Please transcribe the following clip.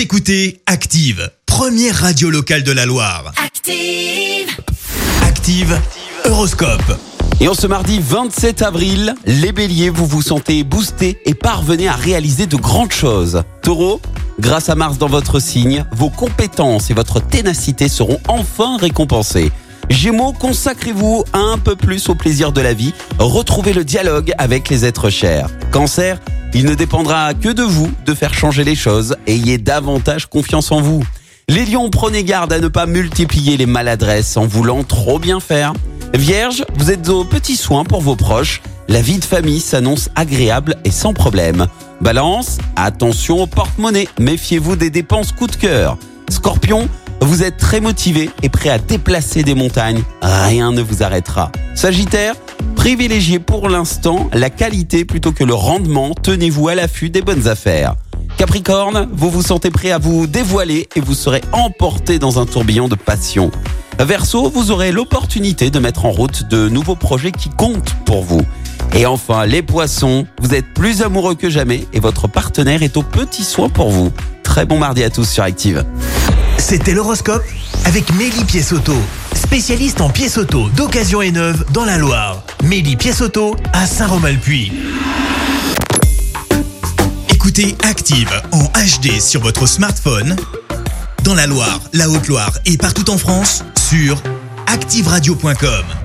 Vous écoutez Active, première radio locale de la Loire. Active. Active, Horoscope. Et en ce mardi 27 avril, les béliers, vous vous sentez boostés et parvenez à réaliser de grandes choses. Taureau, grâce à Mars dans votre signe, vos compétences et votre ténacité seront enfin récompensées. Gémeaux, consacrez-vous un peu plus au plaisir de la vie, retrouvez le dialogue avec les êtres chers. Cancer, il ne dépendra que de vous de faire changer les choses, ayez davantage confiance en vous. Les lions, prenez garde à ne pas multiplier les maladresses en voulant trop bien faire. Vierge, vous êtes aux petits soins pour vos proches. La vie de famille s'annonce agréable et sans problème. Balance, attention au porte-monnaie. Méfiez-vous des dépenses coup de cœur. Scorpion, vous êtes très motivé et prêt à déplacer des montagnes. Rien ne vous arrêtera. Sagittaire, privilégiez pour l'instant la qualité plutôt que le rendement. Tenez-vous à l'affût des bonnes affaires. Capricorne, vous vous sentez prêt à vous dévoiler et vous serez emporté dans un tourbillon de passion. Verseau, vous aurez l'opportunité de mettre en route de nouveaux projets qui comptent pour vous. Et enfin, les poissons, vous êtes plus amoureux que jamais et votre partenaire est au petit soin pour vous. Très bon mardi à tous sur Active. C'était l'horoscope avec Mélie Pièce-Auto, spécialiste en pièces auto d'occasion et neuve dans la Loire. Mélie Pièce-Auto à Saint-Romain-le-Puy. Écoutez Active en HD sur votre smartphone, dans la Loire, la Haute-Loire et partout en France, sur activeradio.com.